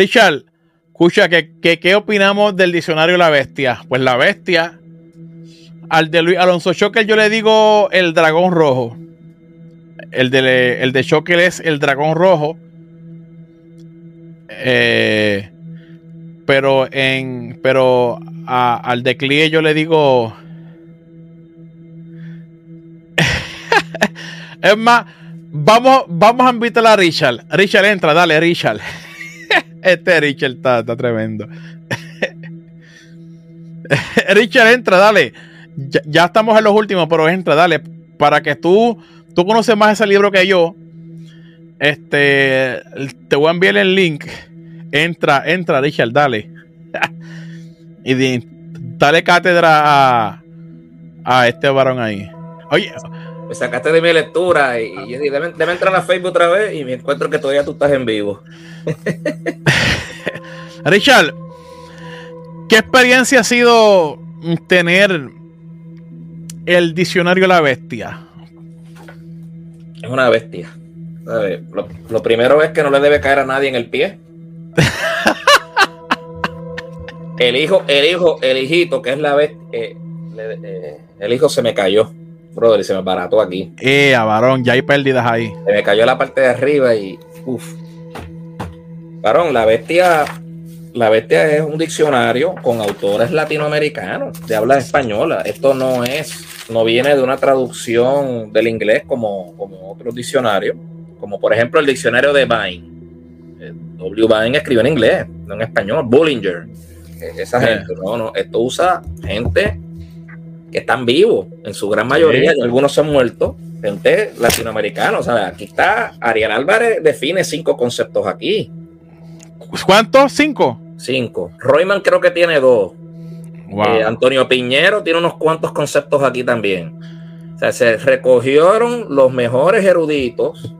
Richard, escucha, ¿qué, qué, opinamos del diccionario La Bestia? Pues La Bestia, al de Luis Alonso Shocker yo le digo el dragón rojo. El de, el Shocker es el dragón rojo. Eh, pero en pero al de Clie yo le digo es más vamos vamos a invitar a Richard Richard entra dale Richard este Richard está, tremendo Richard entra dale ya, estamos en los últimos pero entra dale para que tú tú conoces más ese libro que yo este te voy a enviar el link Entra, entra, Richard, dale. y dale cátedra a, este varón ahí. Oye. Me sacaste de mi lectura y, yo dije, debe, entrar a Facebook otra vez y me encuentro que todavía tú estás en vivo. Richard, ¿qué experiencia ha sido tener el diccionario La Bestia? Es una bestia. Lo, lo primero es que no le debe caer a nadie en el pie el hijo, el hijo, el hijito, que es la vez, eh, eh, el hijo se me cayó, brother, y se me barató aquí. Eh, varón, ya hay pérdidas ahí. Se me cayó la parte de arriba y, uff. Varón, la bestia, la bestia es un diccionario con autores latinoamericanos de habla española. Esto no es, no viene de una traducción del inglés como, como otros diccionarios, como por ejemplo el diccionario de Vine W. Bain escribió en inglés, no en español. Bullinger, e-, esa gente, no, no. Esto usa gente que están vivos, en su gran mayoría, algunos se han muerto, gente latinoamericana. O sea, aquí está Ariel Álvarez, define cinco conceptos aquí. ¿Cuántos? ¿Cinco? Cinco. Royman creo que tiene dos. Eh, Antonio Piñero tiene unos cuantos conceptos aquí también. O sea, se recogieron los mejores eruditos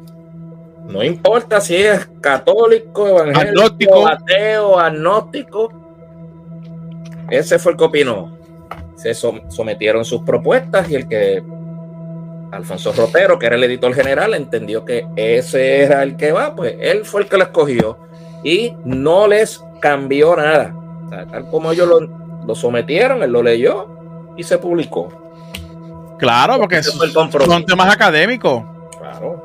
no importa si es católico, evangélico, ateo, agnóstico. Ese fue el que opinó. Se sometieron sus propuestas y el que Alfonso Rotero, que era el editor general, entendió que ese era el que va, pues él fue el que lo escogió y no les cambió nada. tal como ellos lo, lo, sometieron, él lo leyó y se publicó. Claro, porque son temas académicos. Claro.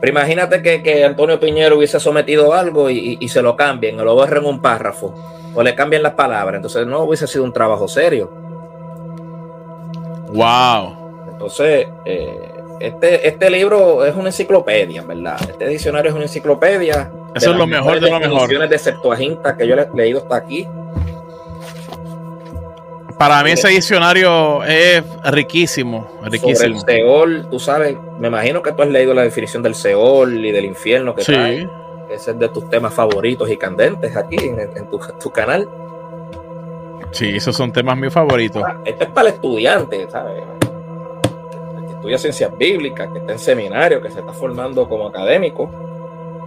Pero imagínate que, Antonio Piñero hubiese sometido algo y, se lo cambien, o lo borren un párrafo, o le cambien las palabras. Entonces no hubiese sido un trabajo serio. Wow. Entonces, eh, este, este libro es una enciclopedia, ¿verdad? Este diccionario es una enciclopedia. Eso es lo mejor de lo mejor. de Septuaginta que yo he leído hasta aquí. Para mí ese diccionario es riquísimo, riquísimo. Sobre el Seol, tú sabes, me imagino que tú has leído la definición del Seol y del infierno que sí. Ese es de tus temas favoritos y candentes aquí en, tu, canal. Sí, esos son temas muy favoritos. Ah, este es para el estudiante, ¿sabes? que estudia ciencias bíblicas, que está en seminario, que se está formando como académico.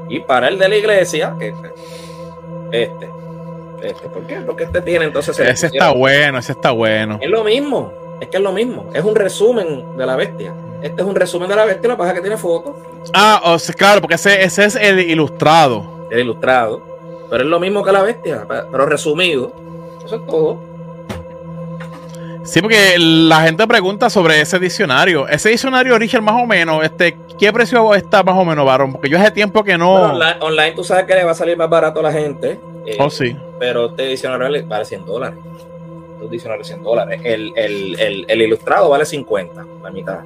Y para el de la iglesia, que este este, ¿Por qué? Porque este tiene entonces. Ese está bueno, ese está bueno. Es lo mismo, es que es lo mismo. Es un resumen de la bestia. Este es un resumen de la bestia, la pasa que tiene fotos. Ah, claro, porque ese, ese es el ilustrado. El ilustrado. Pero es lo mismo que la bestia, pero resumido. Eso es todo. Sí, porque la gente pregunta sobre ese diccionario. Ese diccionario, Richard, más o menos, este, ¿qué precio está más o menos, varón? Porque yo hace tiempo que no. online, online, tú sabes que le va a salir más barato a la gente. Eh, oh, sí. Pero este diccionario vale 100 dólares. Este diccionario 100 dólares. El, el, el, ilustrado vale 50, la mitad.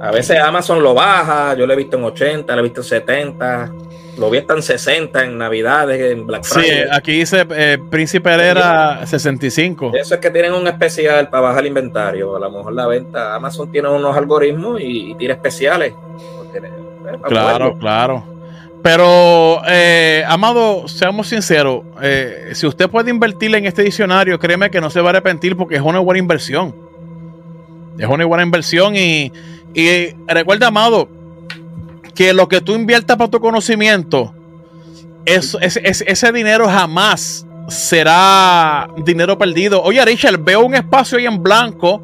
A veces Amazon lo baja, yo lo he visto en 80, lo he visto en 70, lo vi hasta en 60 en Navidades, en Black Friday. Sí, aquí dice eh, Príncipe era 65. Eso es que tienen un especial para bajar el inventario. A lo mejor la venta, Amazon tiene unos algoritmos y, tiene especiales. Eh, claro, claro. Pero, eh, Amado, seamos sinceros, eh, si usted puede invertir en este diccionario, créeme que no se va a arrepentir porque es una buena inversión. Es una buena inversión y, recuerda, Amado, que lo que tú inviertas para tu conocimiento, es, ese dinero jamás será dinero perdido. Oye, Richard, veo un espacio ahí en blanco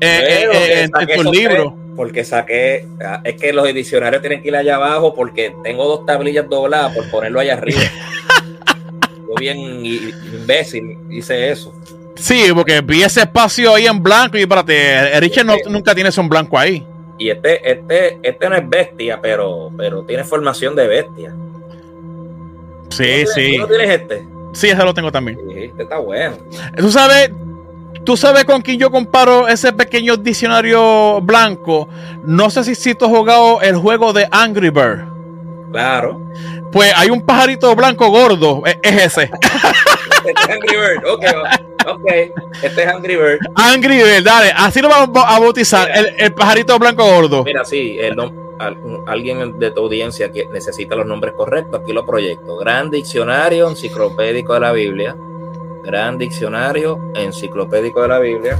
eh, en, tu libro porque saqué, ah, es que los diccionarios tienen que ir allá abajo porque tengo dos tablillas dobladas por ponerlo allá arriba. Yo bien imbécil hice eso. Sí, porque vi ese espacio ahí en blanco y espérate, Richard no, nunca tiene eso en blanco ahí. Y este, este, este no es bestia, pero, pero tiene formación de bestia. Sí, sí. ¿Tú no tienes este? Sí, ese lo tengo también. Sí, este está bueno. Tú sabes, tú sabes con quién yo comparo ese pequeño diccionario blanco. No sé si, si tú has jugado el juego de Angry Bird. Claro. Pues hay un pajarito blanco gordo. Es, ese. este es Angry Bird. Ok, ok. Este es Angry Bird. Angry Bird, dale. Así lo vamos a bautizar. el, pajarito blanco gordo. Mira, sí, el alguien de tu audiencia que necesita los nombres correctos, aquí lo proyecto. Gran Diccionario Enciclopédico de la Biblia. Gran Diccionario Enciclopédico de la Biblia.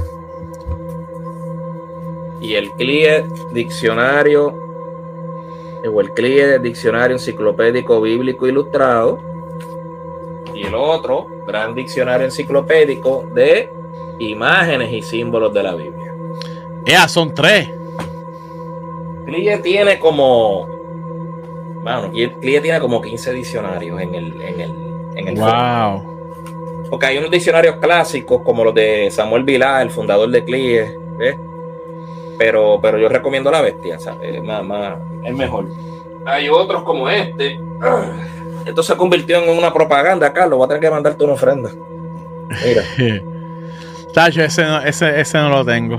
Y el CLIE Diccionario, o el CLIE Diccionario Enciclopédico Bíblico Ilustrado. Y el otro, Gran Diccionario Enciclopédico de Imágenes y Símbolos de la Biblia. Ya, son tres. CLIE tiene como. Bueno, CLIE tiene como 15 diccionarios en el. En el, en el wow. Porque hay unos diccionarios clásicos como los de Samuel Vilá, el fundador de CLIE. Pero, pero yo recomiendo la bestia, ¿sabes? Más, es mejor. Hay otros como este. Esto se convirtió en una propaganda, Carlos. Voy a tener que mandarte una ofrenda. Mira. Tacho, ese ese, ese no lo tengo.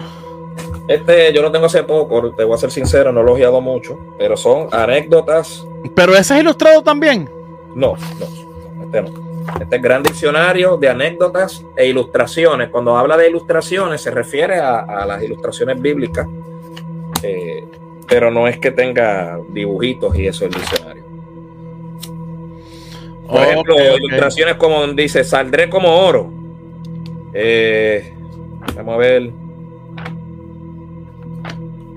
Este yo lo tengo hace poco, te voy a ser sincero, no lo he ojeado mucho, pero son anécdotas. ¿Pero ese es ilustrado también? No, no, este no. Este es gran diccionario de anécdotas e ilustraciones. Cuando habla de ilustraciones se refiere a, las ilustraciones bíblicas, eh, pero no es que tenga dibujitos y eso el diccionario. Por ejemplo, ilustraciones como dice, saldré como oro. Eh, vamos a ver.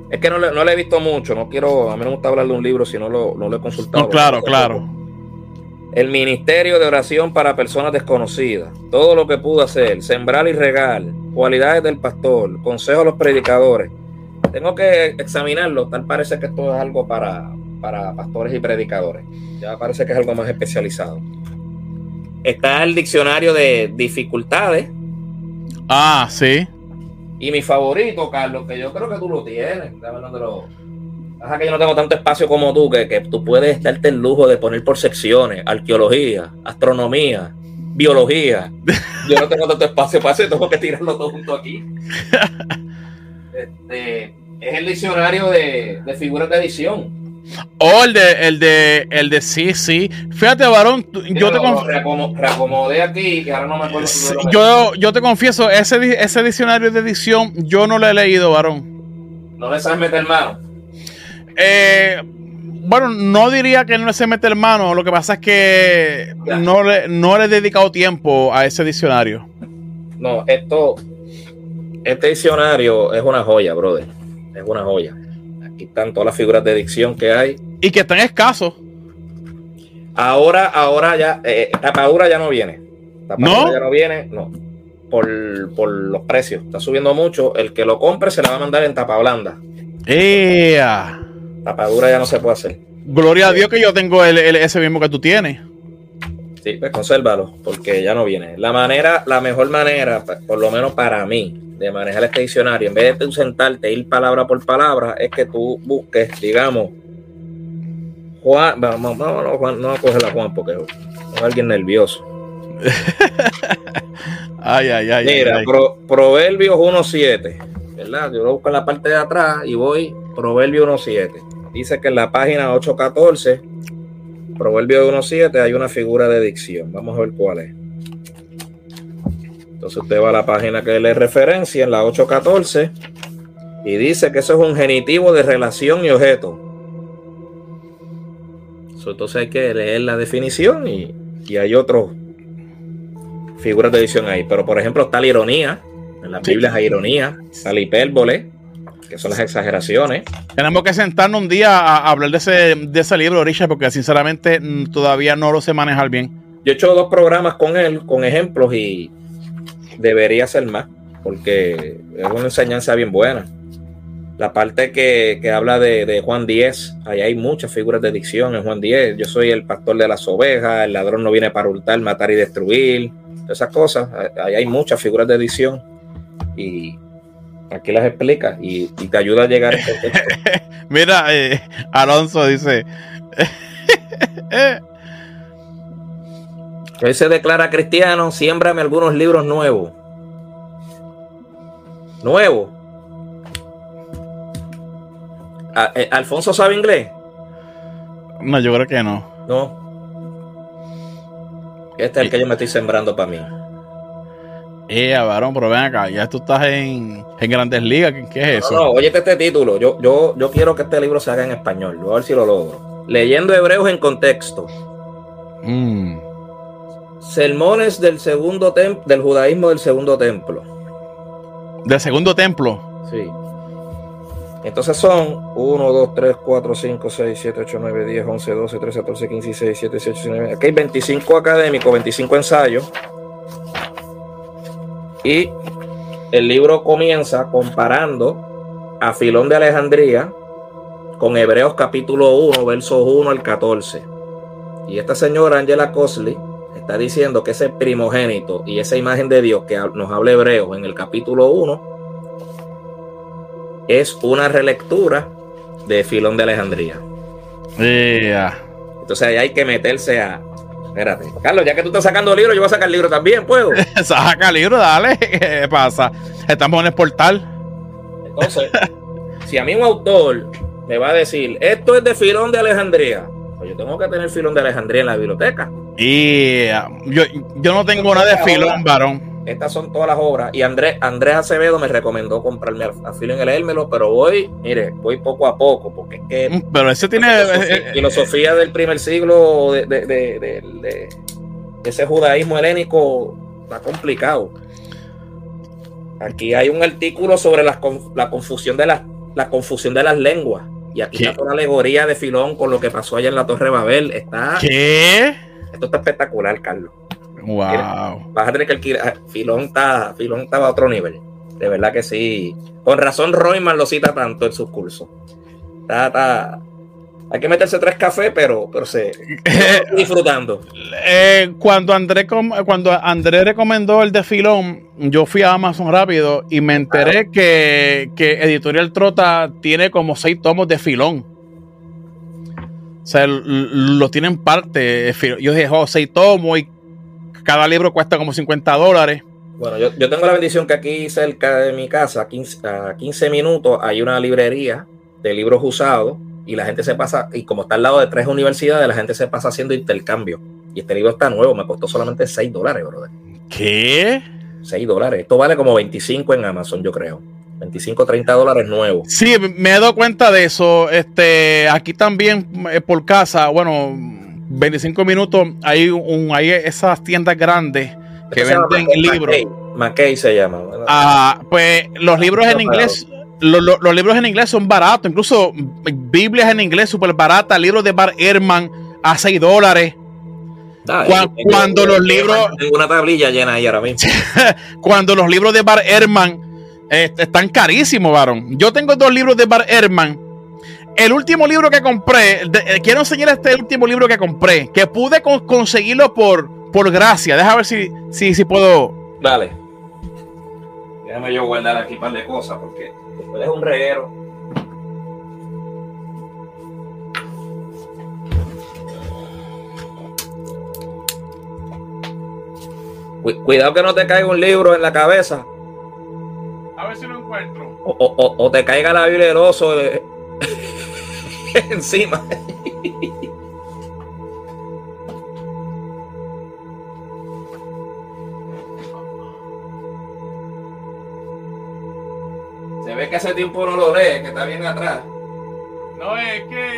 Es que no le, no le, he visto mucho, no quiero, a mí no me gusta hablar de un libro si no lo, no lo he consultado. claro, claro. El ministerio de oración para personas desconocidas, todo lo que pudo hacer, sembrar y regar, cualidades del pastor, consejos a los predicadores. Tengo que examinarlo, tal parece que esto es algo para, para pastores y predicadores. Ya parece que es algo más especializado. Está el diccionario de dificultades. Ah, sí. Y mi favorito, Carlos, que yo creo que tú lo tienes. Pasa que yo no tengo tanto espacio como tú, que, que tú puedes darte el lujo de poner por secciones, arqueología, astronomía, biología. Yo no tengo tanto espacio para eso, tengo que tirarlo todo junto aquí. Este, es el diccionario de, de figuras de edición. Oh, el de, el de, el de sí, sí. Fíjate, varón, yo te reacomodé aquí y ahora no me acuerdo. yo, yo te confieso, ese, ese diccionario de edición yo no lo he leído, varón. ¿No le sabes meter mano? Eh, bueno, no diría que no se mete mano. Lo que pasa es que no le, no le he dedicado tiempo a ese diccionario. No, esto, este diccionario es una joya, brother. Es una joya. Aquí están todas las figuras de dicción que hay. Y que están escasos. Ahora, ahora ya, eh, tapadura ya no viene. Tapadura ¿No? ya no viene, no. Por, por, los precios. Está subiendo mucho. El que lo compre se la va a mandar en tapa blanda. ¡Ea! Tapadura ya no se puede hacer. Gloria a Dios que yo tengo el, ese mismo que tú tienes. Sí, pues consérvalo, porque ya no viene. La manera, la mejor manera, por lo menos para mí, de manejar este diccionario, en vez de tú sentarte ir palabra por palabra, es que tú busques, digamos, Juan, vamos, no, no, Juan, no coger a Juan porque es alguien nervioso. ay, ay, ay. Mira, Proverbios 1.7, ¿verdad? Yo lo busco en la parte de atrás y voy, Proverbios 1.7. Dice que en la página 814, Proverbio 1.7, hay una figura de dicción. Vamos a ver cuál es. Entonces usted va a la página que le referencia en la 814 y dice que eso es un genitivo de relación y objeto. Entonces hay que leer la definición y, hay otras figuras de edición ahí. Pero por ejemplo está la ironía. En la Biblia hay ironía, está la hipérbole, que son las exageraciones. Tenemos que sentarnos un día a hablar de ese, de ese libro, Richard, porque sinceramente mm, todavía no lo sé manejar bien. Yo he hecho dos programas con él, con ejemplos, y debería ser más, porque es una enseñanza bien buena. la parte que, habla de, Juan 10, ahí hay muchas figuras de dicción en Juan 10. Yo soy el pastor de las ovejas, el ladrón no viene para hurtar, matar y destruir, esas cosas. Ahí hay muchas figuras de dicción y aquí las explica y, te ayuda a llegar a este Mira, eh, Alonso dice. Él se declara cristiano, siémbrame algunos libros nuevos. Nuevos eh, ¿Alfonso sabe inglés? No, yo creo que no. No. Este es el que yo me estoy sembrando para mí. Eh, varón, pero ven acá, ya tú estás en, Grandes Ligas, ¿qué, es eso? No, no, oye este título, yo, yo, yo quiero que este libro se haga en español, voy a ver si lo logro. Leyendo Hebreos en contexto. Mm. Sermones del segundo templo, del judaísmo del segundo templo. ¿Del segundo templo? Sí. Entonces son 1, 2, 3, 4, 5, 6, 7, 8, 9, 10, 11, 12, 13, 14, 15, 16, 17, 18, 19. Aquí hay 25 académicos, 25 ensayos. Y el libro comienza comparando a Filón de Alejandría con Hebreos capítulo 1, versos 1 al 14. Y esta señora Angela Cosley está diciendo que ese primogénito y esa imagen de Dios que nos habla Hebreos en el capítulo 1 es una relectura de Filón de Alejandría. Entonces ahí hay que meterse a. Espérate, Carlos, ya que tú estás sacando libros, yo voy a sacar libro también, ¿puedo? Saca libro, dale. ¿Qué pasa? Estamos en el portal. Entonces, si a mí un autor me va a decir, esto es de Filón de Alejandría, pues yo tengo que tener Filón de Alejandría en la biblioteca. Y yo, yo no tengo nada de Filón, varón. Estas son todas las obras. Y Andrés, Andrés Acevedo me recomendó comprarme a, Filo en el pero voy, mire, voy poco a poco, porque es que. Mm, pero ese tiene. Eh, filosofía, del primer siglo de, de, ese judaísmo helénico está complicado. Aquí hay un artículo sobre la, confusión de las, la confusión de las lenguas. Y aquí está una alegoría de Filón con lo que pasó allá en la Torre Babel. Está. ¿Qué? Esto está espectacular, Carlos. Wow. vas a tener que alquilar. Ah, Filón está, Filón estaba a otro nivel. De verdad que sí. Con razón, Royman lo cita tanto en sus cursos. Está, Hay que meterse tres cafés, pero, pero se disfrutando. Eh, cuando André cuando André recomendó el de Filón, yo fui a Amazon rápido y me enteré que, que, Editorial Trota tiene como seis tomos de Filón. O sea, lo tienen parte. Yo dije, oh, seis tomos y cada libro cuesta como 50 dólares. Bueno, yo, tengo la bendición que aquí cerca de mi casa, 15, a 15 minutos, hay una librería de libros usados y la gente se pasa, y como está al lado de tres universidades, la gente se pasa haciendo intercambio. Y este libro está nuevo, me costó solamente 6 dólares, brother. ¿Qué? 6 dólares. Esto vale como 25 en Amazon, yo creo. 25, 30 dólares nuevo. Sí, me he dado cuenta de eso. Este, aquí también eh, por casa, bueno, 25 minutos hay un hay esas tiendas grandes que venden libros. McKay se llama. Ah, pues los libros en inglés los, libros en inglés son baratos, incluso Biblias en inglés súper baratas, libros de Bar Herman a 6 dólares. cuando, los libros. Tengo una tablilla llena ahí ahora mismo. cuando los libros de Bar Herman eh, están carísimos, varón. Yo tengo dos libros de Bar Herman el último libro que compré, eh, quiero enseñar este último libro que compré, que pude conseguirlo por, por gracia. Deja ver si, si, si puedo. Dale. Déjame yo guardar aquí un par de cosas porque después es un reguero. Cuidado que no te caiga un libro en la cabeza. A ver si lo encuentro. O, te caiga la Biblia del oso. encima. Se ve que hace tiempo no lo lee, que está bien atrás. No, es que,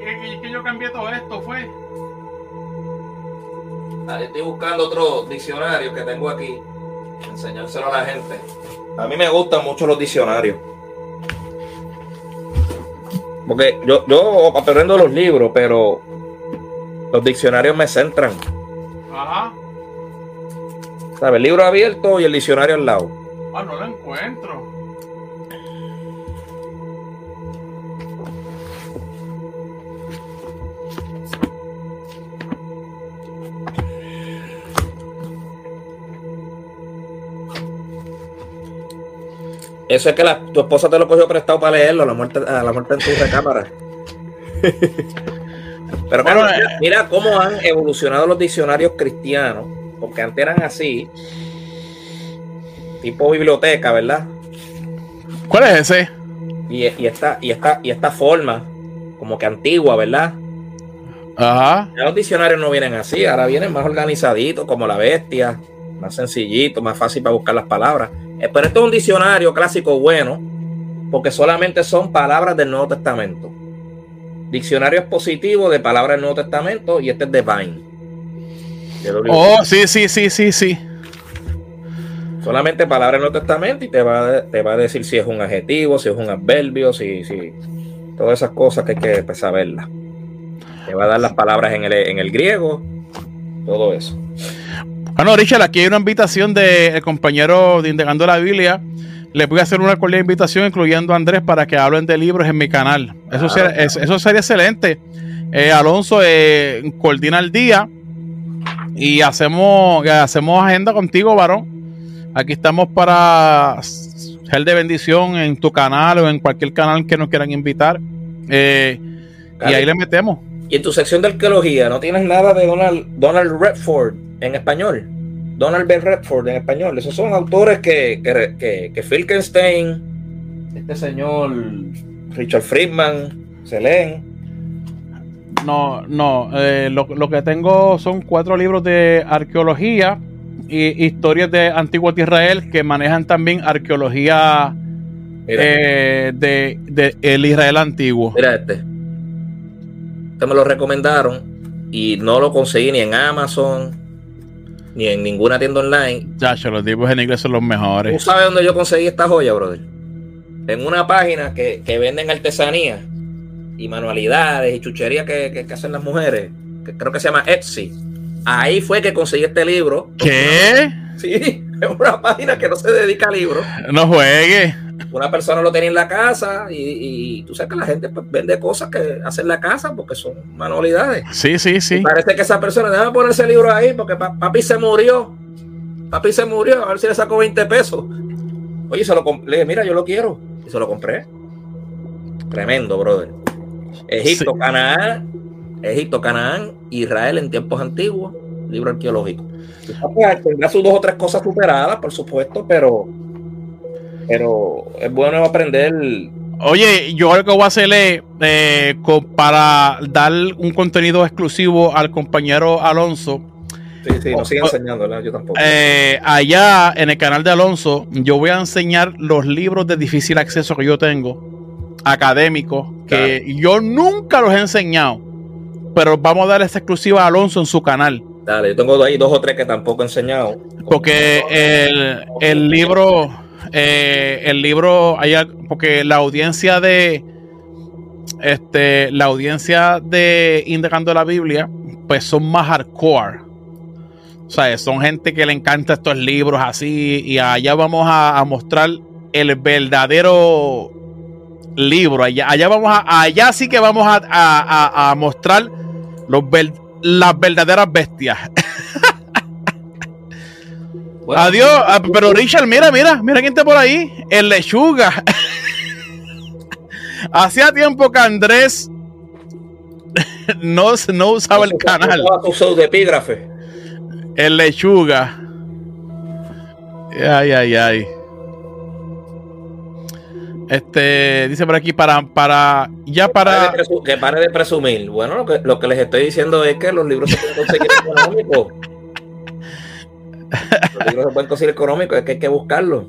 es que, yo cambié todo esto, fue. estoy buscando otro diccionario que tengo aquí. Enseñárselo a la gente. A mí me gustan mucho los diccionarios. Porque yo, yo aprendo los libros, pero los diccionarios me centran. Ajá. ¿Sabes? El libro abierto y el diccionario al lado. Ah, no lo encuentro. Eso es que tu esposa te lo cogió prestado para leerlo, la muerte, a la muerte en tu recámara. Pero bueno, eh, mira, cómo han evolucionado los diccionarios cristianos, porque antes eran así, tipo biblioteca, ¿verdad? ¿Cuál es ese? Y, esta, y, esta, y esta forma, como que antigua, ¿verdad? Ajá. los diccionarios no vienen así, ahora vienen más organizaditos, como la bestia, más sencillito, más fácil para buscar las palabras. Eh, pero esto es un diccionario clásico bueno, porque solamente son palabras del Nuevo Testamento. Diccionario expositivo de palabras del Nuevo Testamento y este es Divine. Oh, sí, sí, sí, sí, sí. Solamente palabras del Nuevo Testamento y te va, a, te va a decir si es un adjetivo, si es un adverbio, si, si todas esas cosas que hay que pues, saberlas. Te va a dar las palabras en el, en el griego, todo eso. Bueno, Richard, aquí hay una invitación del compañero de Indagando la Biblia les voy a hacer una cordial invitación, incluyendo a Andrés, para que hablen de libros en mi canal. Eso, sería, eso sería excelente. Eh, Alonso eh, coordina el día y hacemos, hacemos agenda contigo, varón. Aquí estamos para ser de bendición en tu canal o en cualquier canal que nos quieran invitar. Eh, y ahí le metemos. Y en tu sección de arqueología, ¿no tienes nada de Donald, Donald Redford en español? Donald B. Redford en español. Esos son autores que, que, que, Filkenstein, este señor Richard Friedman, se leen. No, no. Eh, lo, que tengo son cuatro libros de arqueología y historias de Antiguo Israel que manejan también arqueología eh, de, de, el Israel antiguo. Mira este. Este me lo recomendaron y no lo conseguí ni en Amazon ni en ninguna tienda online. Chacho, los tipos en inglés son los mejores. ¿Tú sabes dónde yo conseguí esta joya, brother? En una página que, venden artesanía y manualidades y chucherías que, hacen las mujeres, que creo que se llama Etsy. Ahí fue que conseguí este libro. ¿Qué? Sí, es una página que no se dedica a libros. No juegue una persona lo tenía en la casa y, tú sabes que la gente pues, vende cosas que hace en la casa porque son manualidades. Sí, sí, sí. parece que esa persona debe poner ese libro ahí porque papi se murió. Papi se murió, a ver si le sacó 20 pesos. Oye, se lo compré, mira, yo lo quiero. Y se lo compré. Tremendo, brother. Egipto, Canaán, Egipto, Canaán, Israel en tiempos antiguos, libro arqueológico. Tendrá sus dos o tres cosas superadas, por supuesto, pero pero es bueno aprender. Oye, yo lo que voy a hacer es eh, para dar un contenido exclusivo al compañero Alonso. Sí, sí, nos sigue enseñando, yo tampoco. Eh, allá en el canal de Alonso, yo voy a enseñar los libros de difícil acceso que yo tengo, académicos, que yo nunca los he enseñado, pero vamos a dar esta exclusiva a Alonso en su canal. Dale, yo tengo ahí dos o tres que tampoco he enseñado. Porque el, el libro eh, el libro, porque la audiencia de este, la audiencia de Indagando la Biblia, pues son más hardcore. O sea, son gente que le encanta estos libros así. Y allá vamos a, mostrar el verdadero libro. Allá, allá vamos a, allá sí que vamos a, mostrar los, las verdaderas bestias. Adiós. Ah, pero Richard, mira, mira, mira quién está por ahí. El lechuga. Hacía tiempo que Andrés no, no usaba el canal. de epígrafe. El lechuga. Ay, ay, ay. Este dice por aquí para para ya para que pare de, presumir. Bueno, lo que, lo que les estoy diciendo es que los libros se pueden conseguir económicos. Los libros se pueden conseguir económicos, es que hay que buscarlo.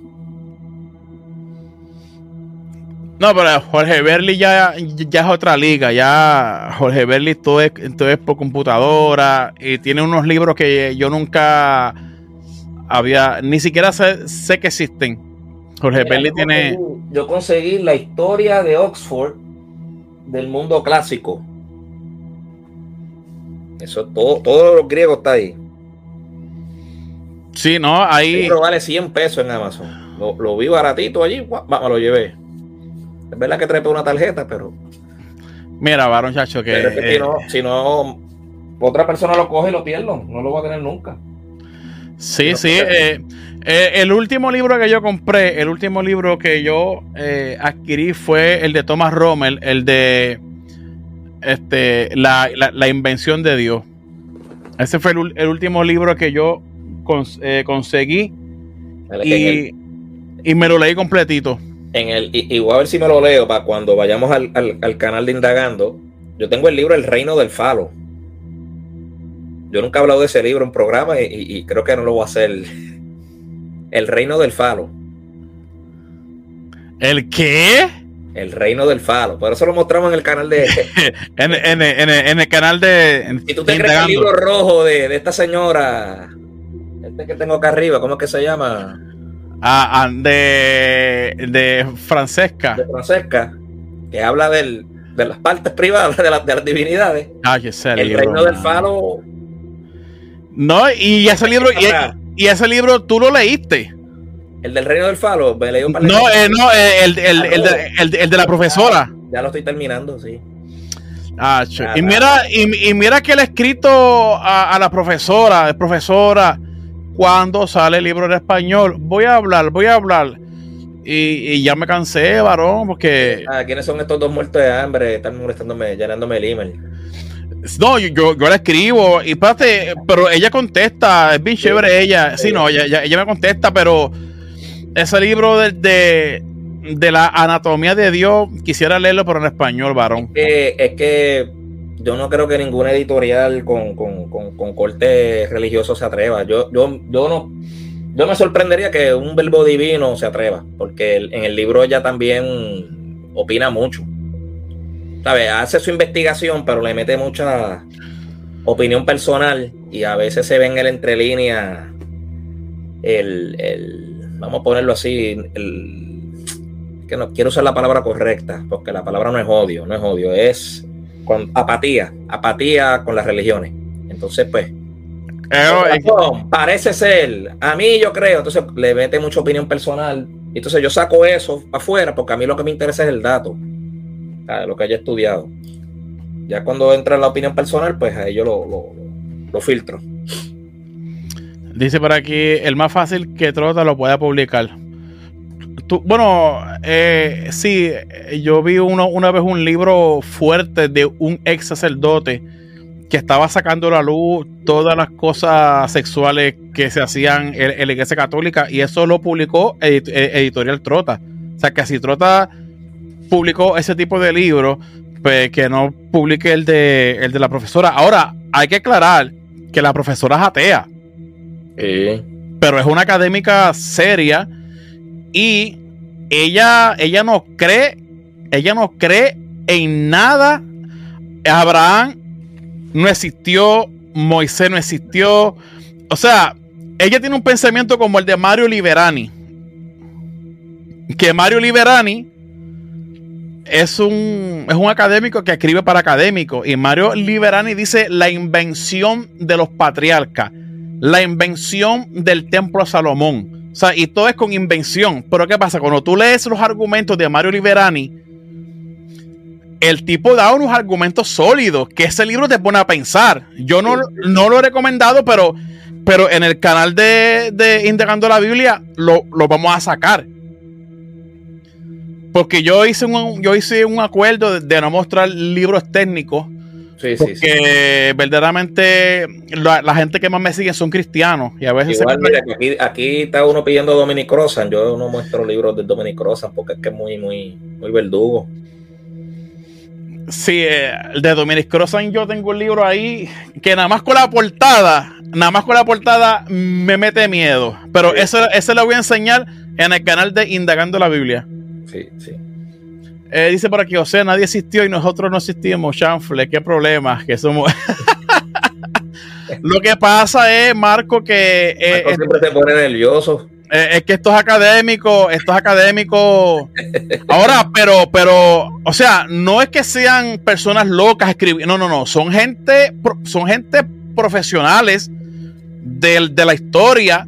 No, pero Jorge Berli ya, ya es otra liga. Ya Jorge Berli todo es, todo es por computadora y tiene unos libros que yo nunca había, ni siquiera sé, que existen. Jorge Berli tiene. yo conseguí la historia de Oxford del mundo clásico. Eso todo, todo lo griego está ahí. Sí, no, ahí. Pero vale 100 pesos en Amazon. Lo, vi baratito allí, me lo llevé. Es verdad que trepe una tarjeta, pero. Mira, varón chacho, que. Eh, si, no, otra persona lo coge y lo pierdo. No lo va a tener nunca. Sí, sí. Eh, eh, el último libro que yo compré, el último libro que yo eh, adquirí fue el de Thomas Rommel, el de este, la, invención de Dios. Ese fue el, último libro que yo conseguí y, y, me lo leí completito. En el, y, voy a ver si me lo leo para cuando vayamos al, al canal de Indagando. Yo tengo el libro El Reino del Falo yo nunca he hablado de ese libro en programa y, creo que no lo voy a hacer. El Reino del Falo. ¿El qué? El Reino del Falo. Por eso lo mostramos en el canal de. en, el canal de. Si tú te crees el libro rojo de, esta señora, este que tengo acá arriba, ¿cómo es que se llama? Ah, ah de, de Francesca. De Francesca, que habla de las partes privadas de, de las divinidades. Ah, el Reino del Falo no, y ese libro, y, ese libro tú lo leíste. El del Reino del Falo, me leí un par de No, eh, no, eh, el, el, el, de, el, de la profesora. Ya lo estoy terminando, sí. Ah, y mira, y, mira que le he escrito a, la profesora, profesora, cuando sale el libro en español, voy a hablar, voy a hablar. Y, y, ya me cansé, varón, porque. Ah, ¿quiénes son estos dos muertos de hambre? Están molestándome, llenándome el email. No, yo, yo, la escribo y pero ella contesta, es bien chévere ella. Sí, no, ella, ella, me contesta, pero ese libro de, de, la anatomía de Dios, quisiera leerlo, pero en español, varón. Es que, yo no creo que ninguna editorial con, corte religioso se atreva. Yo, yo, yo no. Yo me sorprendería que un verbo divino se atreva, porque en el libro ella también opina mucho. Hace su investigación, pero le mete mucha opinión personal y a veces se ve en el entrelínea el, el vamos a ponerlo así, el, que no quiero usar la palabra correcta, porque la palabra no es odio, no es odio, es con apatía, apatía con las religiones. Entonces, pues, eh, parece ser, a mí yo creo, entonces le mete mucha opinión personal. Entonces yo saco eso afuera porque a mí lo que me interesa es el dato lo que haya estudiado. Ya cuando entra en la opinión personal, pues ahí yo lo, lo, filtro. Dice por aquí, el más fácil que Trota lo pueda publicar. Bueno, eh, sí, yo vi uno, una vez un libro fuerte de un ex sacerdote que estaba sacando a la luz todas las cosas sexuales que se hacían en, la iglesia católica y eso lo publicó eh, Editorial Trota. O sea que si Trota publicó ese tipo de libros, pues que no publique el de, el de la profesora. Ahora, hay que aclarar que la profesora es atea. Pero es una académica seria y ella, ella no cree, ella no cree en nada. Abraham no existió, Moisés no existió. O sea, ella tiene un pensamiento como el de Mario Liberani. Que Mario Liberani es un, es un académico que escribe para académicos. Y Mario Liberani dice la invención de los patriarcas, la invención del templo Salomón. O sea, y todo es con invención. Pero ¿qué pasa? Cuando tú lees los argumentos de Mario Liberani, el tipo da unos argumentos sólidos que ese libro te pone a pensar. Yo no, no lo he recomendado, pero, pero en el canal de, de Indagando la Biblia lo, lo vamos a sacar. Porque yo hice un, yo hice un acuerdo de, no mostrar libros técnicos. Sí, porque sí, verdaderamente la, gente que más me sigue son cristianos. Y a veces aquí, está uno pidiendo Dominic Crossan. Yo no muestro libros de Dominic Crossan porque es que es muy, muy, muy verdugo. Sí, eh, de Dominic Crossan yo tengo un libro ahí que nada más con la portada, nada más con la portada me mete miedo. Pero eso, eso lo voy a enseñar en el canal de Indagando la Biblia sí, eh, dice por aquí, o sea, nadie existió y nosotros no existimos, chanfle, qué problema, que somos... Lo que pasa es, Marco, que... Eh, siempre se pone nervioso. Eh, es que estos académicos, estos académicos... ahora, pero, pero, o sea, no es que sean personas locas escribiendo, no, no, no, son gente, son gente profesionales de, de la historia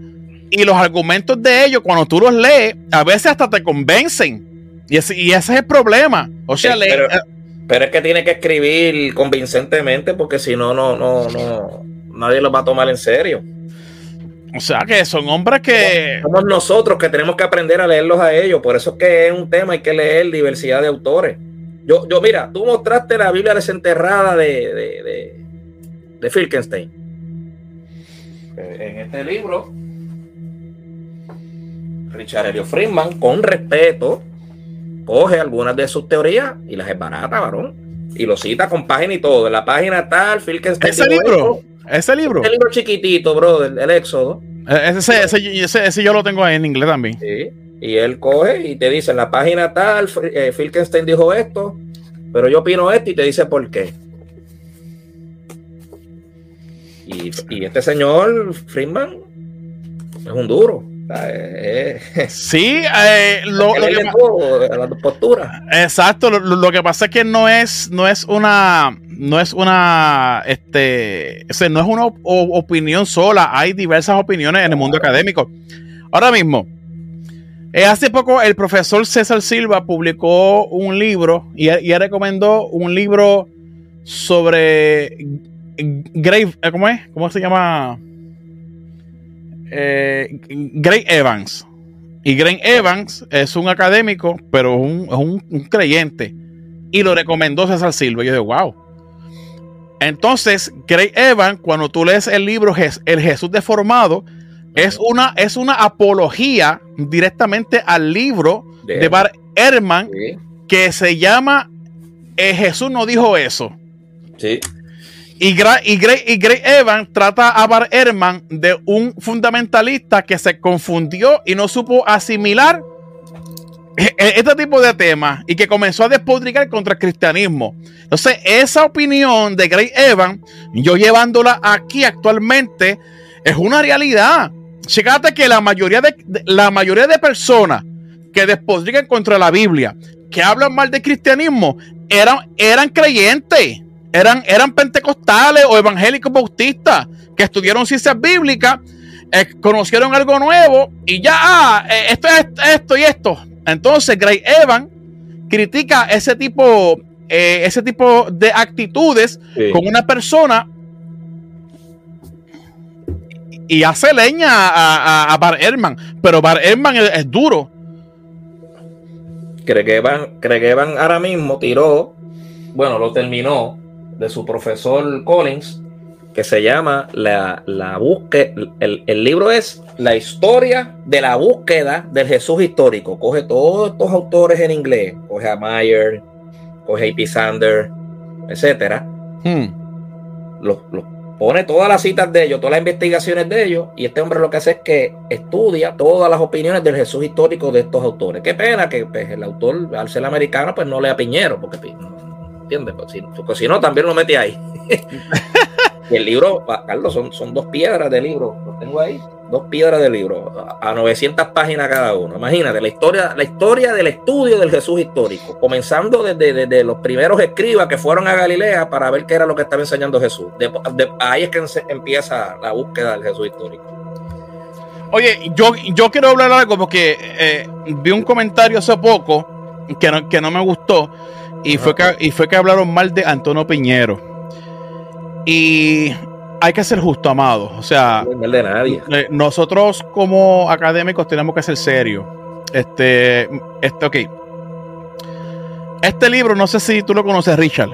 y los argumentos de ellos, cuando tú los lees, a veces hasta te convencen. Y ese, y ese es el problema. O sea, pero, pero, es que tiene que escribir convincentemente porque si no, no, no, no, nadie lo va a tomar en serio. O sea que son hombres que. Somos nosotros que tenemos que aprender a leerlos a ellos. Por eso es que es un tema, hay que leer diversidad de autores. Yo, yo mira, tú mostraste la Biblia desenterrada de, de, de, de Filkenstein. En este libro, Richard Elliot Friedman, con respeto, coge algunas de sus teorías y las es barata, varón. Y lo cita con página y todo. En la página tal, Filkenstein. Ese libro. ese libro. Ese libro chiquitito, bro, el, Éxodo. Eh, ese, ese, ese, yo lo tengo ahí en inglés también. Sí. Y él coge y te dice en la página tal, eh, Filkenstein dijo esto, pero yo opino esto y te dice por qué. Y, y este señor, Friedman, es un duro. Eh, eh. Sí, eh, lo, que, Exacto, lo, que pasa es que no es, no es una, no es una, este, no es una opinión sola, hay diversas opiniones en el mundo académico. Ahora mismo, hace poco el profesor César Silva publicó un libro y, y recomendó un libro sobre Grave, ¿cómo es? ¿Cómo se llama? Eh, Greg Evans. Y Greg Evans es un académico, pero es un, creyente. Y lo recomendó César Silva. Y yo digo, wow. Entonces, Greg Evans, cuando tú lees el libro El Jesús Deformado, es una, es una apología directamente al libro de, Bar Herman que se llama eh, Jesús no dijo eso. Sí. Y, Greg, y, Evans trata a Bar Herman de un fundamentalista que se confundió y no supo asimilar e, e, este tipo de temas y que comenzó a despodricar contra el cristianismo. Entonces, esa opinión de Greg Evans, yo llevándola aquí actualmente, es una realidad. Fíjate que la mayoría de, la mayoría de personas que despodrican contra la Biblia, que hablan mal del cristianismo, eran, eran creyentes eran, eran pentecostales o evangélicos bautistas que estudiaron ciencias bíblicas, eh, conocieron algo nuevo y ya, ah, eh, esto es esto y esto. Entonces, Gray Evan critica ese tipo, eh, ese tipo de actitudes con una persona y hace leña a, a, Bar Herman, pero Bar Herman es, duro. Cree que Evan ahora mismo tiró, bueno, lo terminó de su profesor Collins, que se llama La, la búsqueda. El, el, libro es La historia de la búsqueda del Jesús histórico. Coge todos estos autores en inglés, coge a Mayer, coge a P. Sander, etcétera. Hmm. Los, pone todas las citas de ellos, todas las investigaciones de ellos, y este hombre lo que hace es que estudia todas las opiniones del Jesús histórico de estos autores. Qué pena que pues, el autor, al ser americano, pues no lea Piñero, porque ¿entiendes? Pues si, pues si no, también lo metí ahí. y el libro, Carlos, son, son dos piedras de libro, lo tengo ahí, dos piedras de libro, a 900 páginas cada uno. Imagínate, la historia, la historia del estudio del Jesús histórico, comenzando desde, los primeros escribas que fueron a Galilea para ver qué era lo que estaba enseñando Jesús. ahí es que empieza la búsqueda del Jesús histórico. Oye, yo, yo quiero hablar algo porque eh, vi un comentario hace poco que no, que no me gustó y fue, que, y fue que hablaron mal de Antonio Piñero. Y hay que ser justo, amado. O sea, de nadie. Eh, nosotros como académicos tenemos que ser serios. Este, este, ok. Este libro, no sé si tú lo conoces, Richard.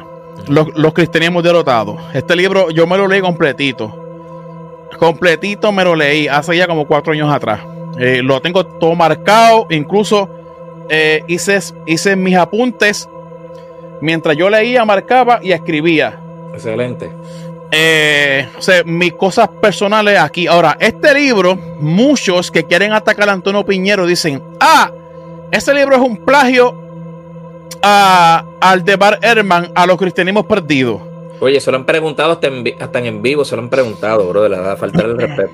Los, los cristianismos derrotados. Este libro yo me lo leí completito. Completito me lo leí hace ya como cuatro años atrás. Eh, lo tengo todo marcado. Incluso eh, hice, hice mis apuntes mientras yo leía, marcaba y escribía. Excelente. Eh, o sea, mis cosas personales aquí. Ahora, este libro, muchos que quieren atacar a Antonio Piñero dicen, ah, este libro es un plagio a, al de Bar Herman, a los cristianismos perdidos. Oye, se lo han preguntado hasta en, en vivo, se lo han preguntado, bro, de la falta de respeto.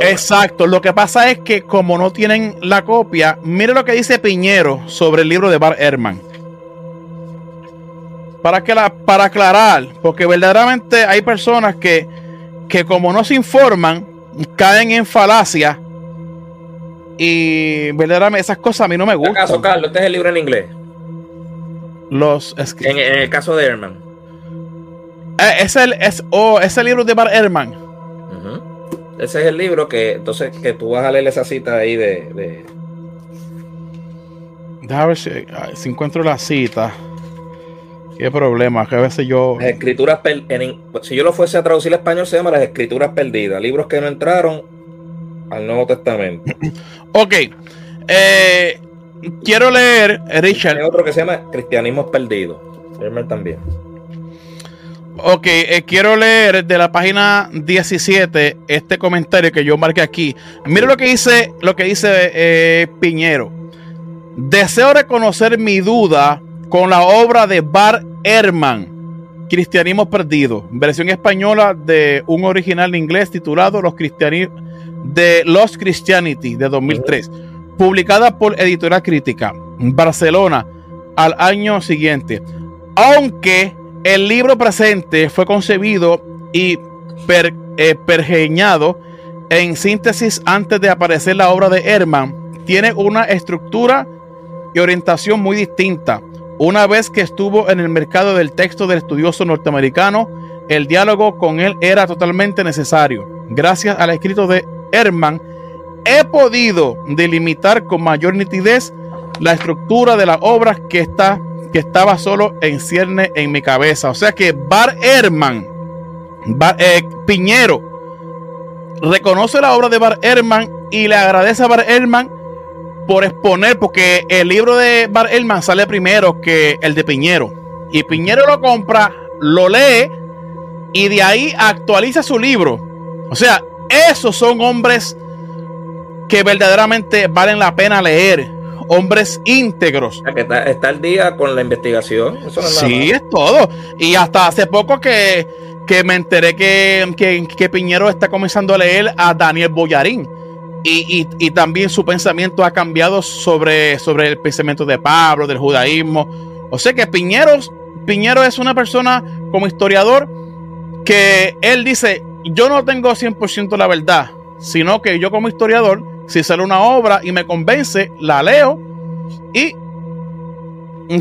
Exacto, lo que pasa es que como no tienen la copia, mire lo que dice Piñero sobre el libro de Bar Herman para, que la, para aclarar, porque verdaderamente hay personas que, que como no se informan, caen en falacia y verdaderamente esas cosas a mí no me gustan. caso, Carlos, este es el libro en inglés. Los, en, el caso de Herman. Eh, es, el, es, oh, libro de Bar Herman. ese es el libro que entonces que tú vas a leer esa cita ahí de. de... Déjame ver si, si encuentro la cita. Qué problema, que a veces yo. Las escrituras, si yo lo fuese a traducir al español, se llama Las Escrituras Perdidas, libros que no entraron al Nuevo Testamento. ok. Eh, quiero leer, Richard. Hay otro que se llama Cristianismo Perdido. también. Ok, eh, quiero leer de la página 17 este comentario que yo marqué aquí. Mira lo que dice, lo que dice eh, Piñero. Deseo reconocer mi duda con la obra de Bar Ehrman, Cristianismo Perdido, versión española de un original inglés titulado Los de Los Christianity de 2003, publicada por Editorial Crítica, Barcelona, al año siguiente. Aunque el libro presente fue concebido y eh, pergeñado en síntesis antes de aparecer la obra de Herman, tiene una estructura y orientación muy distinta. Una vez que estuvo en el mercado del texto del estudioso norteamericano, el diálogo con él era totalmente necesario. Gracias al escrito de Herman, he podido delimitar con mayor nitidez la estructura de la obra que, está, que estaba solo en cierne en mi cabeza. O sea que Bar Herman, eh, Piñero, reconoce la obra de Bar Herman y le agradece a Bar Herman por exponer, porque el libro de Bar Elman sale primero que el de Piñero. Y Piñero lo compra, lo lee y de ahí actualiza su libro. O sea, esos son hombres que verdaderamente valen la pena leer. Hombres íntegros. Que está, al día con la investigación. sí, es todo. Y hasta hace poco que, me enteré que, que, que Piñero está comenzando a leer a Daniel Boyarín y, también su pensamiento ha cambiado sobre, sobre el pensamiento de Pablo, del judaísmo. O sea que Piñero, Piñero es una persona como historiador que él dice, yo no tengo 100% la verdad, sino que yo como historiador, si sale una obra y me convence, la leo y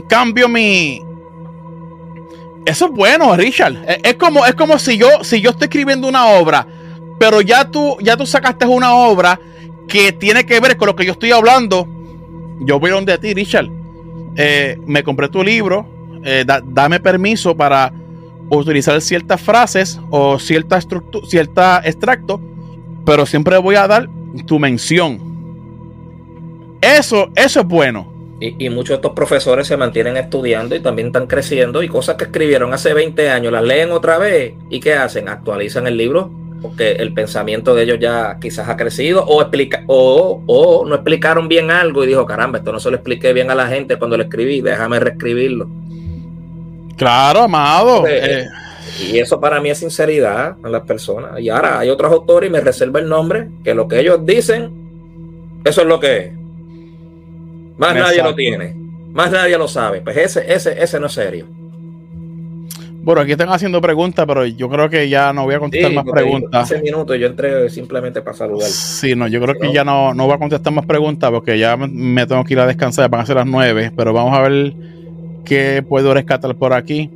cambio mi... Eso es bueno, Richard. Es, como, es como si yo, si yo estoy escribiendo una obra, pero ya tú, ya tú sacaste una obra que tiene que ver con lo que yo estoy hablando, yo voy donde a ti, Richard. Eh, me compré tu libro, eh, dame permiso para utilizar ciertas frases o cierta estructura, cierta extracto, pero siempre voy a dar tu mención. Eso, eso es bueno. Y, y, muchos de estos profesores se mantienen estudiando y también están creciendo y cosas que escribieron hace 20 años las leen otra vez y ¿qué hacen? Actualizan el libro porque el pensamiento de ellos ya quizás ha crecido o, explica, o, o no explicaron bien algo y dijo, caramba, esto no se lo expliqué bien a la gente cuando lo escribí, déjame reescribirlo. Claro, amado. Eh. Y eso para mí es sinceridad a las personas. Y ahora hay otros autores y me reserva el nombre, que lo que ellos dicen, eso es lo que es. Más nadie lo tiene. Más nadie lo sabe. Pues ese, ese, ese no es serio. Bueno, aquí están haciendo preguntas, pero yo creo que ya no voy a contestar más preguntas. Hace minutos yo entré simplemente para saludar. Sí, no, yo creo que ya no, no voy a contestar más preguntas porque ya me, tengo que ir a descansar, van a ser las nueve, pero vamos a ver qué puedo rescatar por aquí.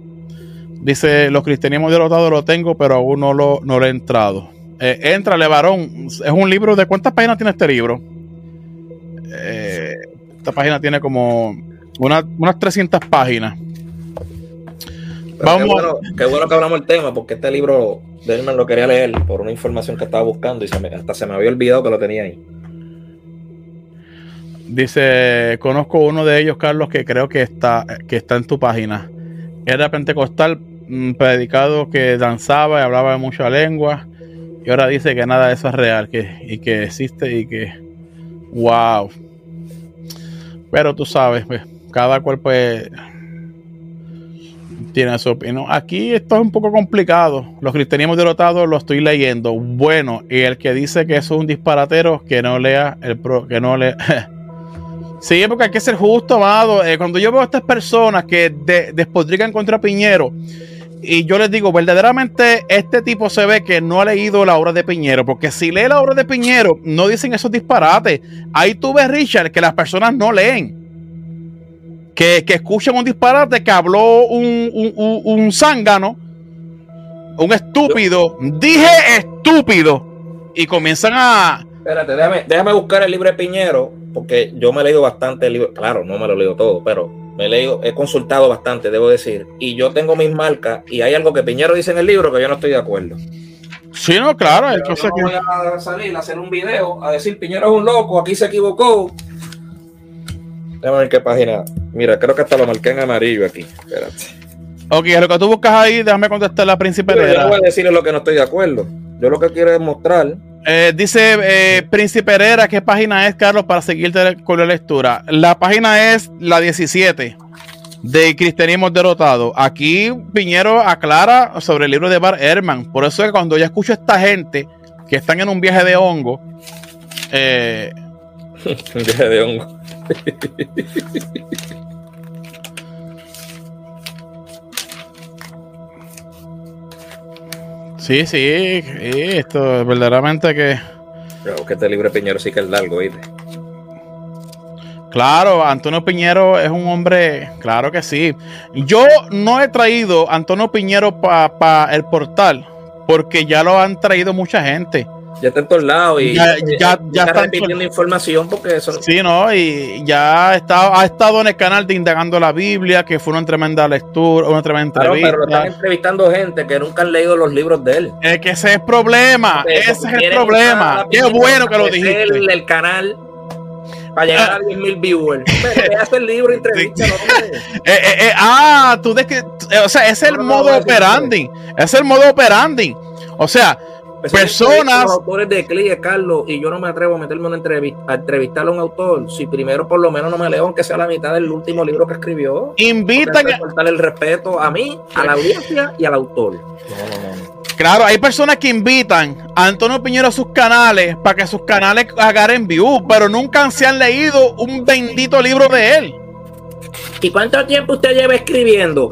Dice, los cristianismos derrotados lo tengo, pero aún no lo, no lo he entrado. Eh, entrale, varón. Es un libro de cuántas páginas tiene este libro. Eh, esta página tiene como unas 300 páginas. Vamos. Qué bueno, que hablamos el tema, porque este libro de me lo quería leer por una información que estaba buscando y hasta se me había olvidado que lo tenía ahí. Dice, conozco uno de ellos, Carlos, que creo que está, que está en tu página. Era pentecostal, mm, predicado que danzaba y hablaba de mucha lengua. Y ahora dice que nada de eso es real, que, y que existe y que... ¡Wow! Pero tú sabes, pues, cada cual pues tiene su opinión. Aquí esto es un poco complicado. Los cristianismos derrotados lo estoy leyendo. Bueno, y el que dice que es un disparatero, que no lea el pro, que no lea. sí, porque hay que ser justo, amado. Eh, cuando yo veo a estas personas que de, contra Piñero, y yo les digo, verdaderamente este tipo se ve que no ha leído la obra de Piñero, porque si lee la obra de Piñero, no dicen esos disparates. Ahí tú ves, Richard, que las personas no leen que, que escuchen un disparate que habló un, un, un, zángano, un estúpido. Dije estúpido. y comienzan a. Espérate, déjame, déjame buscar el libro de Piñero, porque yo me he leído bastante el libro. Claro, no me lo leído todo, pero me he leído, he consultado bastante, debo decir. Y yo tengo mis marcas, y hay algo que Piñero dice en el libro que yo no estoy de acuerdo. Sí, no, claro. Entonces yo no voy a salir a hacer un video a decir Piñero es un loco, aquí se equivocó. Déjame ver qué página. Mira, creo que hasta lo marqué en amarillo aquí. Espérate. Ok, lo que tú buscas ahí, déjame contestar la Príncipe Yo no voy a decirle lo que no estoy de acuerdo. Yo lo que quiero es mostrar. Eh, dice eh, Príncipe Herrera, ¿qué página es, Carlos, para seguirte con la lectura? La página es la 17 de Cristianismo Derrotado. Aquí Piñero aclara sobre el libro de Bar Herman. Por eso es que cuando yo escucho a esta gente que están en un viaje de hongo, eh, de hongo. Sí, sí, esto es verdaderamente que. Creo que este libro Piñero sí que es largo, ¿viste? Claro, Antonio Piñero es un hombre, claro que sí. Yo no he traído a Antonio Piñero para el portal, porque ya lo han traído mucha gente ya está en todos lados y ya, ya, ya está repitiendo información porque eso sí no y ya estado, ha estado en el canal de indagando la Biblia que fue una tremenda lectura una tremenda entrevista pero están entrevistando gente que nunca han leído los libros de él. Es que ese es el problema ese es el problema. qué bueno que lo dijiste. el, el canal para llegar a 10 mil viewers. hace el libro entrevista, no, eh, eh, eh, ah, tú de que, o sea, es el modo operandi. Es el modo operandi. O sea, personas. Los autores de Clie, Carlos, y yo no me atrevo a meterme una entrevista, a entrevistar a un autor si primero por lo menos no me leo, aunque sea la mitad del último libro que escribió. Invitan a. Cortar el respeto a mí, a la audiencia y al autor. Claro, hay personas que invitan a Antonio Piñero a sus canales para que sus canales agarren view, pero nunca se han leído un bendito libro de él. ¿Y cuánto tiempo usted lleva escribiendo?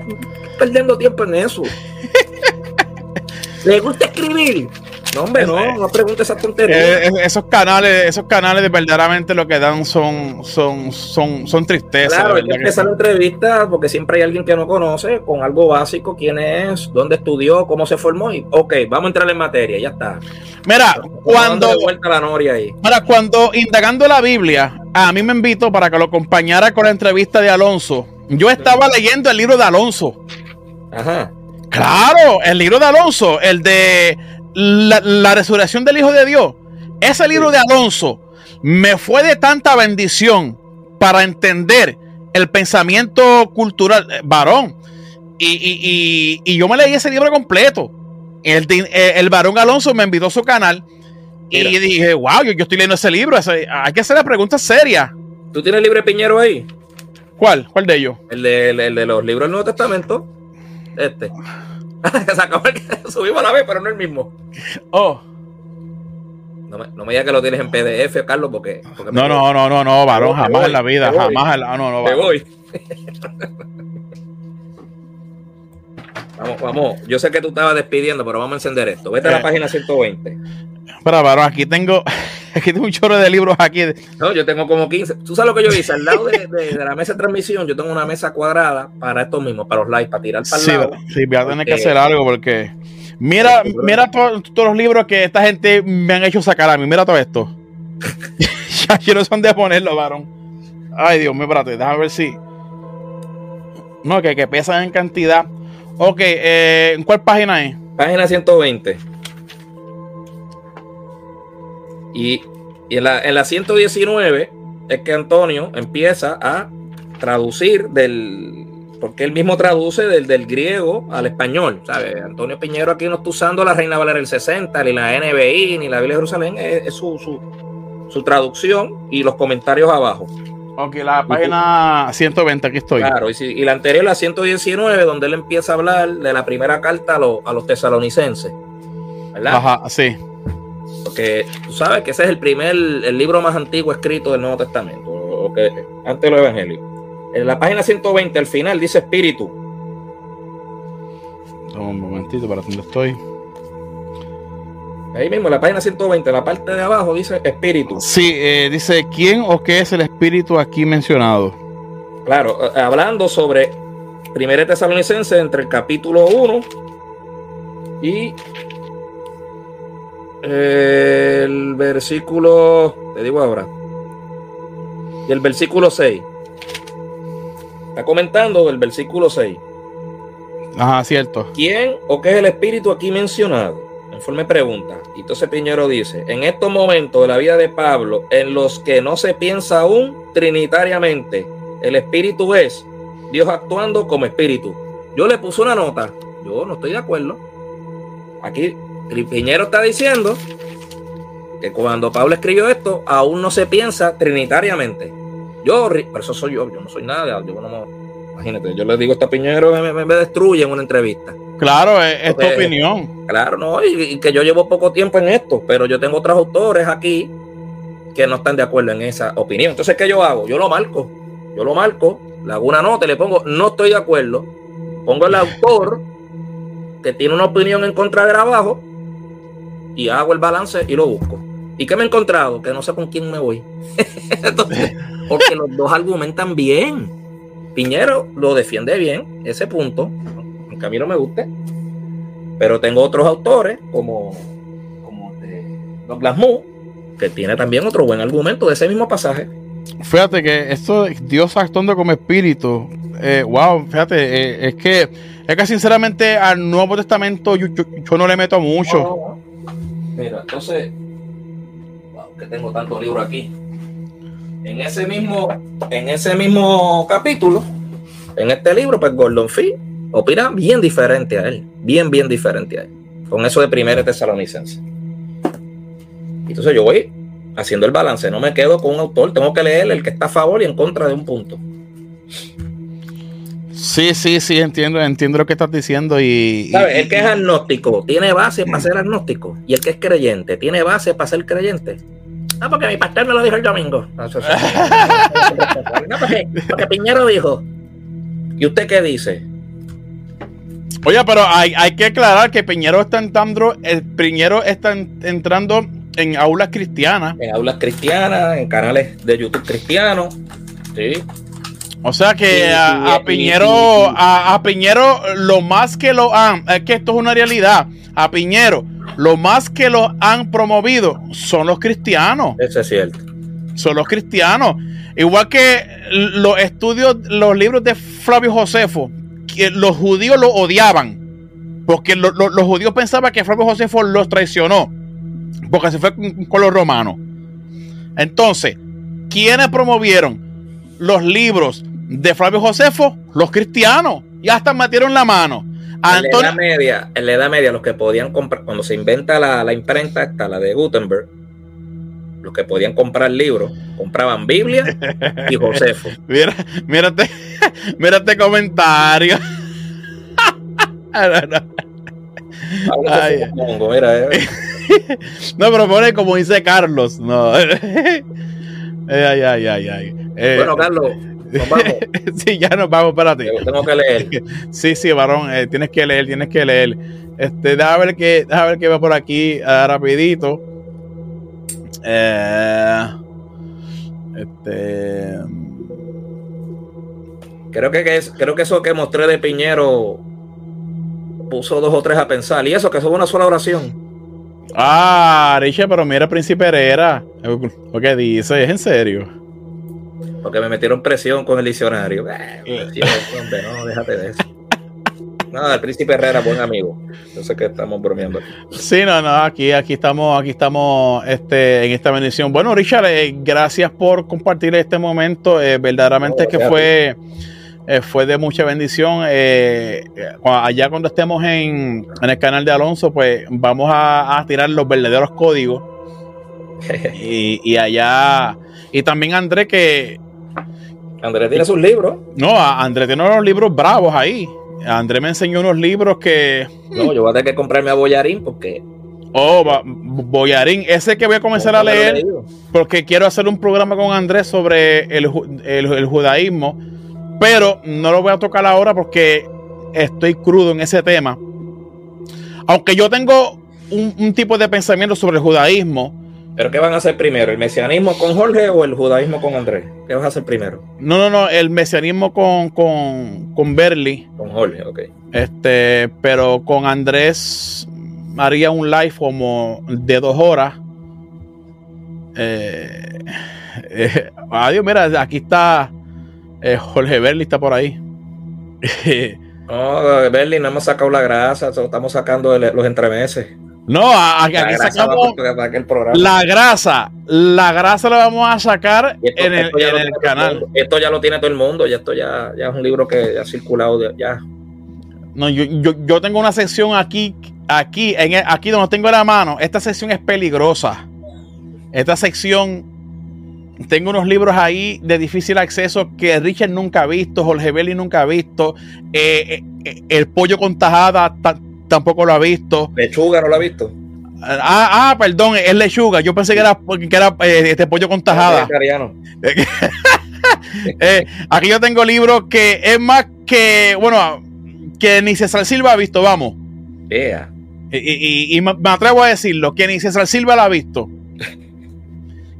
Perdiendo tiempo en eso. ¿Le gusta escribir? No, hombre, no, no pregunte esa tontería. Eh, eh, esos canales, esos canales de verdaderamente lo que dan son, son, son, son tristezas. Claro, hay que empezar la entrevista porque siempre hay alguien que no conoce con algo básico, quién es, dónde estudió, cómo se formó y ok, vamos a entrar en materia, ya está. Mira, cuando la noria ahí. Mira, cuando indagando la Biblia, a mí me invitó para que lo acompañara con la entrevista de Alonso. Yo estaba leyendo el libro de Alonso. Ajá. Claro, el libro de Alonso, el de la, resurrección del Hijo de Dios. Ese libro de Alonso me fue de tanta bendición para entender el pensamiento cultural, eh, varón. Y, yo me leí ese libro completo. El, eh, el varón Alonso me invitó a su canal y dije, wow, yo, estoy leyendo ese libro. hay que hacer la pregunta seria. ¿Tú tienes el libro de Piñero ahí? ¿Cuál? ¿Cuál de ellos? El de, el de los libros del Nuevo Testamento. Este. Se acabó el que subimos a la vez, pero no el mismo. Oh. No me, no me digas que lo tienes en PDF, Carlos, porque. no, no, no, no, no, varón, jamás en la vida, jamás en la. No, no, Me voy. vamos, vamos. Yo sé que tú estabas despidiendo, pero vamos a encender esto. Vete a la eh. página 120. Espera, varón, aquí tengo. Aquí tengo un chorro de libros aquí. No, yo tengo como 15. ¿Tú sabes lo que yo hice? Al lado de, la mesa de transmisión, yo tengo una mesa cuadrada para esto mismo, para los likes, para tirar para el sí, lado. Sí, voy a tener que hacer algo porque. Mira, mira todos los libros que esta gente me han hecho sacar a mí. Mira todo esto. ya quiero son de ponerlo, varón. Ay, Dios mío, espérate, déjame ver si. No, que, que pesan en cantidad. Ok, eh, ¿en cuál página es? Página 120. Y, en, la, en la 119 es que Antonio empieza a traducir del, porque él mismo traduce del, del griego al español, ¿sabes? Antonio Piñero aquí no está usando la Reina Valera del 60, ni la NBI, ni la Biblia de Jerusalén, es, su, su, traducción y los comentarios abajo. Ok, la página 120, aquí estoy. Claro, y, y, la anterior, la 119, donde él empieza a hablar de la primera carta a, a los tesalonicenses. ¿Verdad? Ajá, sí. Porque tú sabes que ese es el primer, el libro más antiguo escrito del Nuevo Testamento, o que, antes los Evangelios. En la página 120, al final, dice espíritu. Un momentito, para dónde estoy. Ahí mismo, en la página 120, en la parte de abajo dice espíritu. Sí, eh, dice quién o qué es el espíritu aquí mencionado. Claro, eh, hablando sobre Primera Tesalonicense entre el capítulo 1 y el versículo, te digo ahora, y el versículo 6. Está comentando el versículo 6. Ajá, cierto. ¿Quién o qué es el espíritu aquí mencionado? Informe pregunta. Y entonces Piñero dice, en estos momentos de la vida de Pablo, en los que no se piensa aún trinitariamente, el espíritu es Dios actuando como espíritu. Yo le puse una nota, yo no estoy de acuerdo. Aquí Piñero está diciendo que cuando Pablo escribió esto, aún no se piensa trinitariamente. Yo, por eso soy yo, yo no soy nada, yo no imagínate, yo le digo a esta Piñero me, me, me destruye en una entrevista. Claro, es, tu opinión. Claro, no, y, que yo llevo poco tiempo en esto, pero yo tengo otros autores aquí que no están de acuerdo en esa opinión. Entonces, ¿qué yo hago? Yo lo marco, yo lo marco, le hago una nota y le pongo, no estoy de acuerdo, pongo el autor que tiene una opinión en contra de abajo y hago el balance y lo busco. ¿Y qué me he encontrado? Que no sé con quién me voy. porque los dos argumentan bien. Piñero lo defiende bien, ese punto a mí no me guste. Pero tengo otros autores, como, como Douglas Moo, que tiene también otro buen argumento de ese mismo pasaje. Fíjate que esto Dios actuando como espíritu, eh, wow, fíjate, eh, es que es que sinceramente al Nuevo Testamento yo, no le meto mucho. Mira, entonces, wow, que tengo tanto libro aquí. En ese mismo, en ese mismo capítulo, en este libro, pues Gordon Fee opina bien diferente a él, bien, bien diferente a él, con eso de primera tesalonicense. Entonces yo voy haciendo el balance, no me quedo con un autor, tengo que leer el que está a favor y en contra de un punto. Sí, sí, sí, entiendo, entiendo lo que estás diciendo y... El que es agnóstico tiene base para ser agnóstico y el que es creyente tiene base para ser creyente. Ah, porque mi pastor me lo dijo el domingo. No, porque, porque Piñero dijo. ¿Y usted qué dice? Oye, pero hay, que aclarar que Piñero está entrando, el Piñero está entrando en aulas cristianas. En aulas cristianas, en canales de YouTube cristianos. Sí. O sea que a, Piñero, a, Piñero, lo más que lo han, es que esto es una realidad. A Piñero, lo más que lo han promovido son los cristianos. Eso es cierto. Son los cristianos. Igual que los estudios, los libros de Flavio Josefo, los judíos lo odiaban. Porque los judíos pensaban que Flavio Josefo los traicionó. Porque se fue con, los romanos. Entonces, ¿quiénes promovieron los libros de Flavio Josefo? Los cristianos. Y hasta metieron la mano. en, la edad media, en la Edad Media, los que podían comprar, cuando se inventa la, la imprenta, está la de Gutenberg, los que podían comprar libros, compraban Biblia y Josefo. Mira, mírate, mírate comentario. no, pero pone como dice Carlos. No. ay, ay, ay, ay. Eh, bueno, Carlos, nos vamos. sí, ya nos vamos, espérate. tengo que leer. sí, sí, varón, eh, tienes que leer, tienes que leer. Este, déjame ver que, déjame ver que va por aquí uh, rapidito. Eh, este. Creo que, es, creo que eso que mostré de Piñero puso dos o tres a pensar. Y eso que eso es una sola oración. Ah, Riche, pero mira, Príncipe Herrera. Lo que dice, es en serio. Porque me metieron presión con el diccionario. Eh, no, déjate de eso. Nada, el príncipe Herrera, buen amigo. Yo sé que estamos bromeando. Sí, no, no, aquí, aquí estamos, aquí estamos este, en esta bendición. Bueno, Richard, eh, gracias por compartir este momento. Eh, verdaderamente que fue, eh, fue de mucha bendición. allá cuando estemos en, el canal de Alonso, pues vamos a, tirar los verdaderos códigos. y, y allá, y también André que André tiene sus libros. No, André tiene unos libros bravos ahí. André me enseñó unos libros que. No, yo voy a tener que comprarme a Boyarín porque. Oh, Boyarín, ese que voy a comenzar a leer porque quiero hacer un programa con Andrés sobre el, judaísmo, pero no lo voy a tocar ahora porque estoy crudo en ese tema. Aunque yo tengo un tipo de pensamiento sobre el judaísmo, ¿Pero qué van a hacer primero? ¿El mesianismo con Jorge o el judaísmo con Andrés? ¿Qué vas a hacer primero? No, no, no, el mesianismo con, con, con Berly. Con Jorge, ok. Este, pero con Andrés haría un live como de dos horas. Eh, eh, adiós, mira, aquí está Jorge Berli, está por ahí. no, Berli, no hemos sacado la grasa, estamos sacando los entremeses. No, aquí, sacamos la grasa. La grasa la vamos a sacar en el, canal. Esto ya lo tiene todo el mundo. Ya esto ya, ya es un libro que ha circulado. Ya. No, yo, yo, tengo una sección aquí, aquí, en aquí donde tengo la mano. Esta sección es peligrosa. Esta sección tengo unos libros ahí de difícil acceso que Richard nunca ha visto, Jorge Belli nunca ha visto. Eh, eh, el pollo con tajada tampoco lo ha visto. Lechuga no lo ha visto. Ah, ah, perdón, es lechuga. Yo pensé que era, que era eh, este pollo con tajada. eh, aquí yo tengo libros que es más que, bueno, que ni César Silva ha visto, vamos. Y, me atrevo a decirlo, que ni César Silva lo ha visto.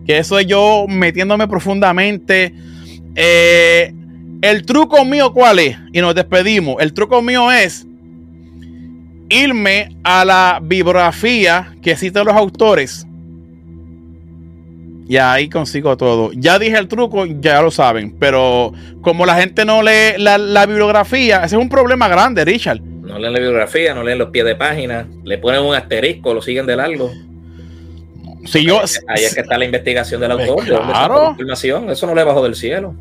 que eso es yo metiéndome profundamente. Eh, el truco mío, ¿cuál es? Y nos despedimos. El truco mío es irme a la bibliografía que citan los autores. Y ahí consigo todo. Ya dije el truco, ya lo saben. Pero como la gente no lee la, bibliografía, ese es un problema grande, Richard. No leen la bibliografía, no leen los pies de página, le ponen un asterisco, lo siguen de largo. Si yo, ahí, es que está la investigación del autor. Claro. Eso no le bajó del cielo.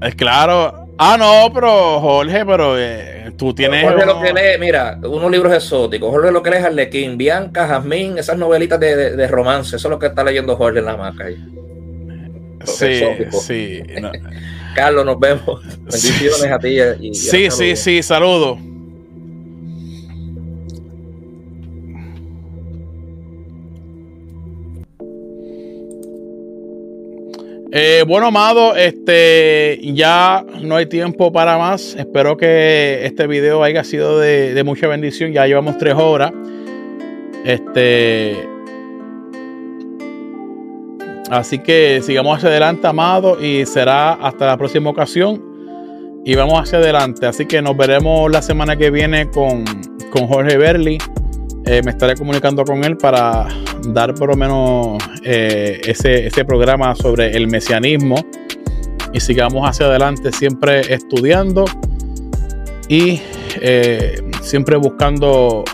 Es claro. Ah, no, pero Jorge, pero eh, tú tienes. Jorge lo que lee, mira, unos libros exóticos. Jorge lo que lee es Arlequín, Bianca, Jazmín, esas novelitas de, romance. Eso es lo que está leyendo Jorge en la marca. Ahí. Sí, sí. Carlos, nos vemos. Bendiciones a ti. Y, sí, sí, sí, saludos. Eh, bueno, amado, este ya no hay tiempo para más. Espero que este video haya sido de, mucha bendición. Ya llevamos tres horas. Este. Así que sigamos hacia adelante, amado, y será hasta la próxima ocasión. Y vamos hacia adelante. Así que nos veremos la semana que viene con, con Jorge Berli. Eh, me estaré comunicando con él para dar por lo menos eh, ese, programa sobre el mesianismo y sigamos hacia adelante siempre estudiando y eh, siempre buscando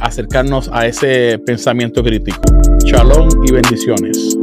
acercarnos a ese pensamiento crítico. Shalom y bendiciones.